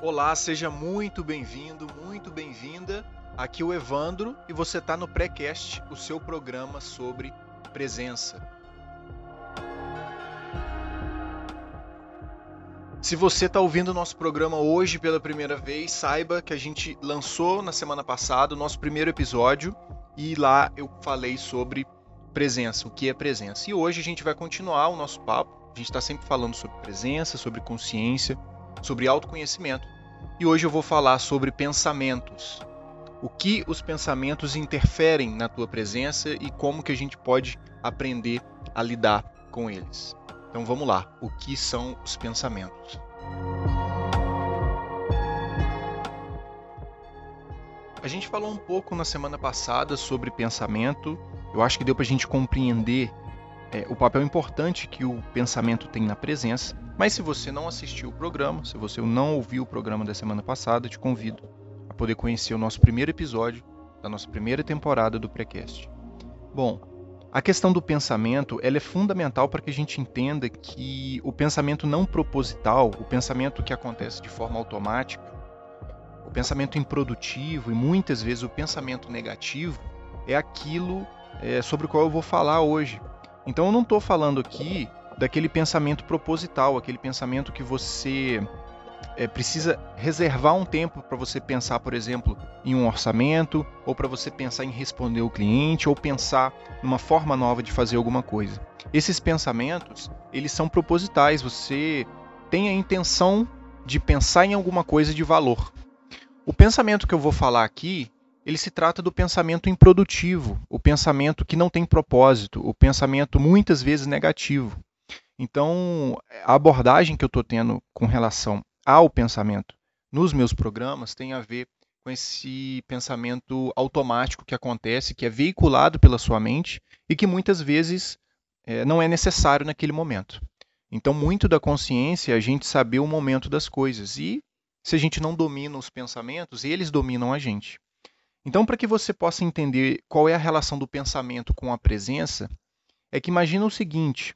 Olá, seja muito bem-vindo, muito bem-vinda. Aqui é o Evandro e você está no Pré-Cast, o seu programa sobre presença. Se você está ouvindo o nosso programa hoje pela primeira vez, saiba que a gente lançou na semana passada o nosso primeiro episódio e lá eu falei sobre presença, o que é presença. E hoje a gente vai continuar o nosso papo. A gente está sempre falando sobre presença, sobre consciência, sobre autoconhecimento. E hoje eu vou falar sobre pensamentos. O que os pensamentos interferem na tua presença e como que a gente pode aprender a lidar com eles. Então vamos lá, o que são os pensamentos? A gente falou um pouco na semana passada sobre pensamento. Eu acho que deu para a gente compreender é, o papel importante que o pensamento tem na presença. Mas se você não assistiu o programa, se você não ouviu o programa da semana passada, te convido a poder conhecer o nosso primeiro episódio da nossa primeira temporada do Precast. Bom, a questão do pensamento ela é fundamental para que a gente entenda que o pensamento não proposital, o pensamento que acontece de forma automática, o pensamento improdutivo e muitas vezes o pensamento negativo é aquilo é, sobre o qual eu vou falar hoje. Então eu não estou falando aqui daquele pensamento proposital, aquele pensamento que você é, precisa reservar um tempo para você pensar, por exemplo, em um orçamento, ou para você pensar em responder o cliente, ou pensar numa forma nova de fazer alguma coisa. Esses pensamentos, eles são propositais, você tem a intenção de pensar em alguma coisa de valor. O pensamento que eu vou falar aqui, ele se trata do pensamento improdutivo, o pensamento que não tem propósito, o pensamento muitas vezes negativo. Então, a abordagem que eu estou tendo com relação ao pensamento nos meus programas tem a ver com esse pensamento automático que acontece, que é veiculado pela sua mente e que muitas vezes é, não é necessário naquele momento. Então, muito da consciência é a gente saber o momento das coisas. E se a gente não domina os pensamentos, eles dominam a gente. Então, para que você possa entender qual é a relação do pensamento com a presença, é que imagina o seguinte: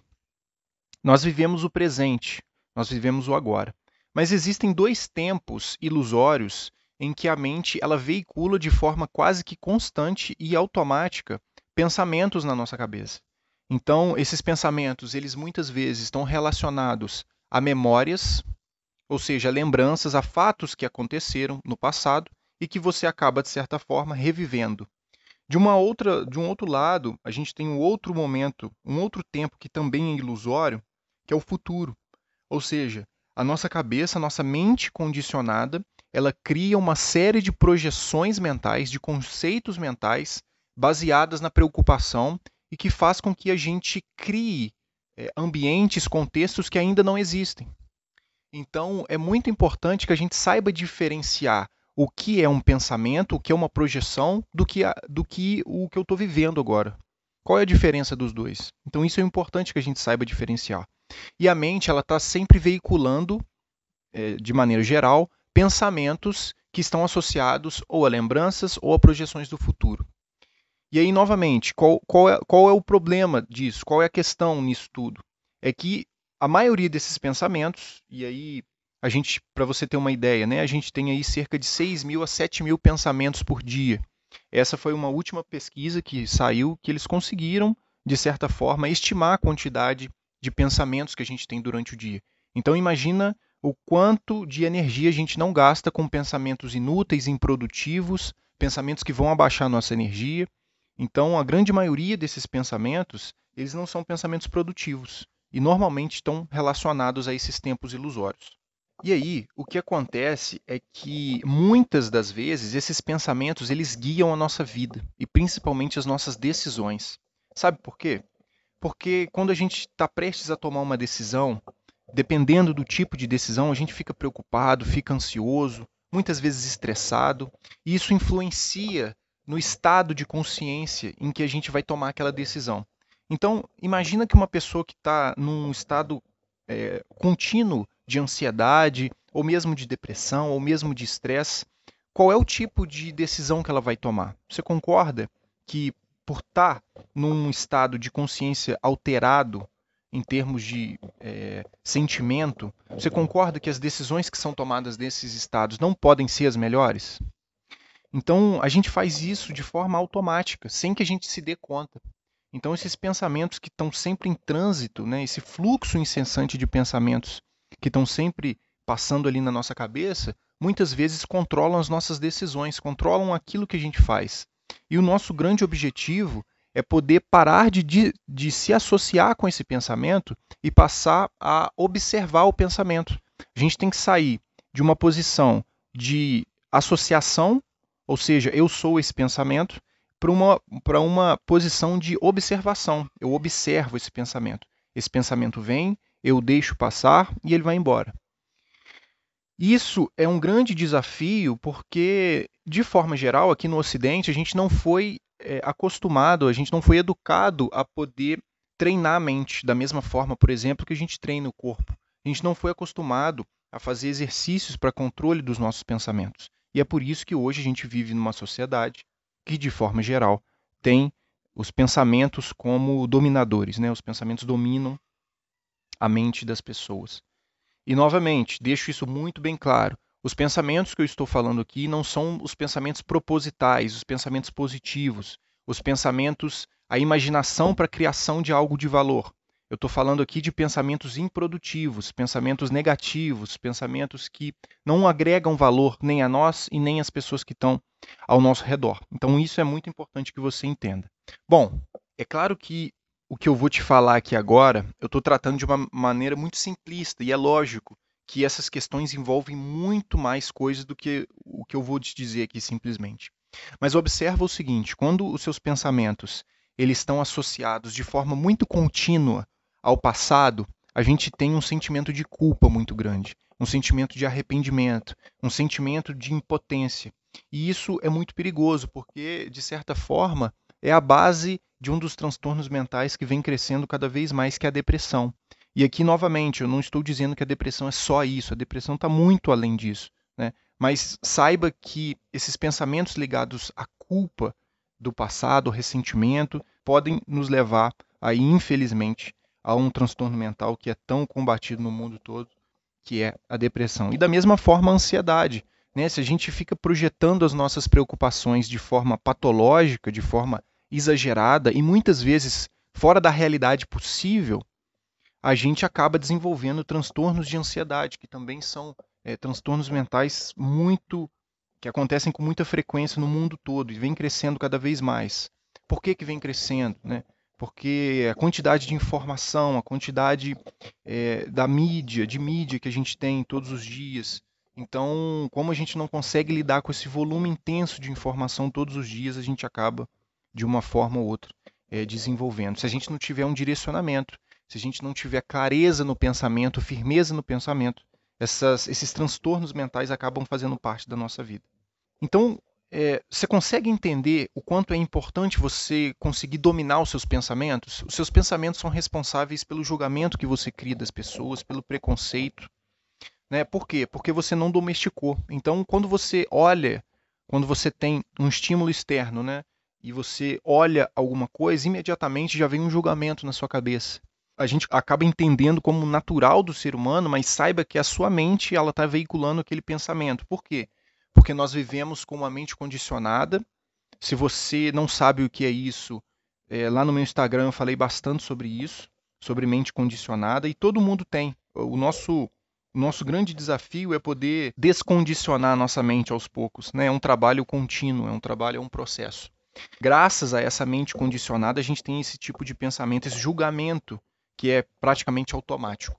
nós vivemos o presente, nós vivemos o agora. Mas existem dois tempos ilusórios em que a mente ela veicula de forma quase que constante e automática pensamentos na nossa cabeça. Então, esses pensamentos, eles muitas vezes estão relacionados a memórias, ou seja, lembranças, a fatos que aconteceram no passado e que você acaba de certa forma revivendo. De uma outra, de um outro lado, a gente tem um outro momento, um outro tempo que também é ilusório, que é o futuro. Ou seja, a nossa cabeça, a nossa mente condicionada, ela cria uma série de projeções mentais, de conceitos mentais baseadas na preocupação e que faz com que a gente crie é, ambientes, contextos que ainda não existem. Então, é muito importante que a gente saiba diferenciar o que é um pensamento, o que é uma projeção, do que, a, do que o que eu estou vivendo agora. Qual é a diferença dos dois? Então isso é importante que a gente saiba diferenciar. E a mente ela está sempre veiculando, é, de maneira geral, pensamentos que estão associados ou a lembranças ou a projeções do futuro. E aí, novamente, qual, qual, é, qual é o problema disso? Qual é a questão nisso tudo? É que a maioria desses pensamentos, e aí a gente, para você ter uma ideia, né, a gente tem aí cerca de 6 mil a 7 mil pensamentos por dia. Essa foi uma última pesquisa que saiu que eles conseguiram, de certa forma, estimar a quantidade de pensamentos que a gente tem durante o dia. Então imagina o quanto de energia a gente não gasta com pensamentos inúteis, improdutivos, pensamentos que vão abaixar nossa energia. Então a grande maioria desses pensamentos, eles não são pensamentos produtivos e normalmente estão relacionados a esses tempos ilusórios. E aí, o que acontece é que muitas das vezes esses pensamentos eles guiam a nossa vida e principalmente as nossas decisões. Sabe por quê? Porque quando a gente está prestes a tomar uma decisão, dependendo do tipo de decisão, a gente fica preocupado, fica ansioso, muitas vezes estressado, e isso influencia no estado de consciência em que a gente vai tomar aquela decisão. Então, imagina que uma pessoa que está num estado é, contínuo de ansiedade, ou mesmo de depressão, ou mesmo de estresse, qual é o tipo de decisão que ela vai tomar? Você concorda que por estar num estado de consciência alterado, em termos de é, sentimento, você concorda que as decisões que são tomadas nesses estados não podem ser as melhores? Então, a gente faz isso de forma automática, sem que a gente se dê conta. Então, esses pensamentos que estão sempre em trânsito, né, esse fluxo incessante de pensamentos que estão sempre passando ali na nossa cabeça, muitas vezes controlam as nossas decisões, controlam aquilo que a gente faz. E o nosso grande objetivo é poder parar de, de, de se associar com esse pensamento e passar a observar o pensamento. A gente tem que sair de uma posição de associação, ou seja, eu sou esse pensamento, para uma, para uma posição de observação. Eu observo esse pensamento. Esse pensamento vem, eu deixo passar e ele vai embora. Isso é um grande desafio porque, de forma geral, aqui no Ocidente, a gente não foi é, acostumado, a gente não foi educado a poder treinar a mente da mesma forma, por exemplo, que a gente treina o corpo. A gente não foi acostumado a fazer exercícios para controle dos nossos pensamentos. E é por isso que hoje a gente vive numa sociedade que, de forma geral, tem os pensamentos como dominadores, né? Os pensamentos dominam a mente das pessoas. E novamente, deixo isso muito bem claro. Os pensamentos que eu estou falando aqui não são os pensamentos propositais, os pensamentos positivos, os pensamentos, a imaginação para a criação de algo de valor. Eu estou falando aqui de pensamentos improdutivos, pensamentos negativos, pensamentos que não agregam valor nem a nós e nem às pessoas que estão ao nosso redor. Então, isso é muito importante que você entenda. Bom, é claro que o que eu vou te falar aqui agora, eu estou tratando de uma maneira muito simplista, e é lógico que essas questões envolvem muito mais coisas do que o que eu vou te dizer aqui simplesmente. Mas observa o seguinte, quando os seus pensamentos eles estão associados de forma muito contínua ao passado, a gente tem um sentimento de culpa muito grande, um sentimento de arrependimento, um sentimento de impotência. E isso é muito perigoso, porque, de certa forma, é a base de um dos transtornos mentais que vem crescendo cada vez mais, que é a depressão. E aqui, novamente, eu não estou dizendo que a depressão é só isso, a depressão está muito além disso. Né? Mas saiba que esses pensamentos ligados à culpa do passado, ao ressentimento, podem nos levar, aí, infelizmente, a um transtorno mental que é tão combatido no mundo todo, que é a depressão. E da mesma forma, a ansiedade. Né? Se a gente fica projetando as nossas preocupações de forma patológica, de forma exagerada e muitas vezes fora da realidade possível, a gente acaba desenvolvendo transtornos de ansiedade, que também são é, transtornos mentais muito que acontecem com muita frequência no mundo todo e vem crescendo cada vez mais. Por que, que vem crescendo? Né? Porque a quantidade de informação, a quantidade é, da mídia, de mídia que a gente tem todos os dias. Então, como a gente não consegue lidar com esse volume intenso de informação todos os dias, a gente acaba, de uma forma ou outra, é, desenvolvendo. Se a gente não tiver um direcionamento, se a gente não tiver clareza no pensamento, firmeza no pensamento, essas, esses transtornos mentais acabam fazendo parte da nossa vida. Então, é, você consegue entender o quanto é importante você conseguir dominar os seus pensamentos? Os seus pensamentos são responsáveis pelo julgamento que você cria das pessoas, pelo preconceito. Né? Por quê? Porque você não domesticou. Então, quando você olha, quando você tem um estímulo externo, né? E você olha alguma coisa, imediatamente já vem um julgamento na sua cabeça a gente acaba entendendo como natural do ser humano, mas saiba que a sua mente ela está veiculando aquele pensamento. Por quê? Porque nós vivemos com uma mente condicionada. Se você não sabe o que é isso, é, lá no meu Instagram eu falei bastante sobre isso, sobre mente condicionada, e todo mundo tem. O nosso, o nosso grande desafio é poder descondicionar a nossa mente aos poucos. Né? É um trabalho contínuo, é um trabalho, é um processo. Graças a essa mente condicionada, a gente tem esse tipo de pensamento, esse julgamento que é praticamente automático.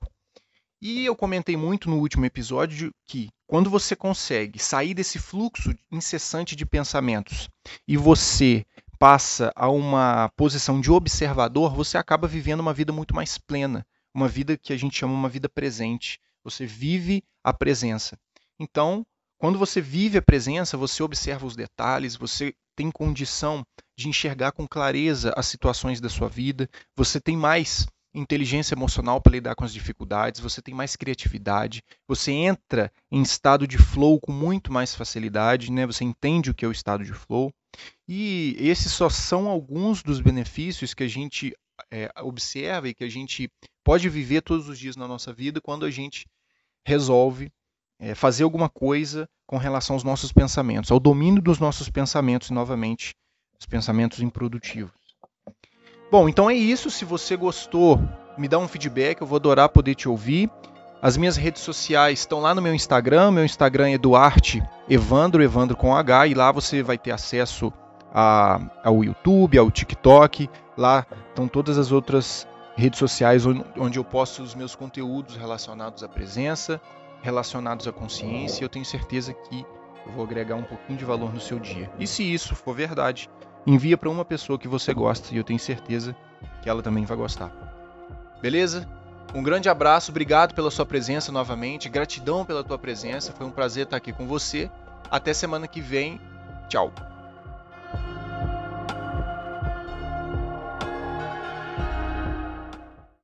E eu comentei muito no último episódio que quando você consegue sair desse fluxo incessante de pensamentos e você passa a uma posição de observador, você acaba vivendo uma vida muito mais plena, uma vida que a gente chama uma vida presente. Você vive a presença. Então, quando você vive a presença, você observa os detalhes, você tem condição de enxergar com clareza as situações da sua vida, você tem mais inteligência emocional para lidar com as dificuldades, você tem mais criatividade, você entra em estado de flow com muito mais facilidade, né? Você entende o que é o estado de flow. E esses só são alguns dos benefícios que a gente é, observa e que a gente pode viver todos os dias na nossa vida quando a gente resolve é, fazer alguma coisa com relação aos nossos pensamentos, ao domínio dos nossos pensamentos, novamente, os pensamentos improdutivos. Bom, então é isso. Se você gostou, me dá um feedback, eu vou adorar poder te ouvir. As minhas redes sociais estão lá no meu Instagram. Meu Instagram é Duarte Evandro, Evandro com H, e lá você vai ter acesso a, ao YouTube, ao TikTok. Lá estão todas as outras redes sociais onde eu posto os meus conteúdos relacionados à presença, relacionados à consciência. Eu tenho certeza que eu vou agregar um pouquinho de valor no seu dia. E se isso for verdade, envia para uma pessoa que você gosta e eu tenho certeza que ela também vai gostar. Beleza? Um grande abraço, obrigado pela sua presença novamente, gratidão pela tua presença, foi um prazer estar aqui com você. Até semana que vem. Tchau.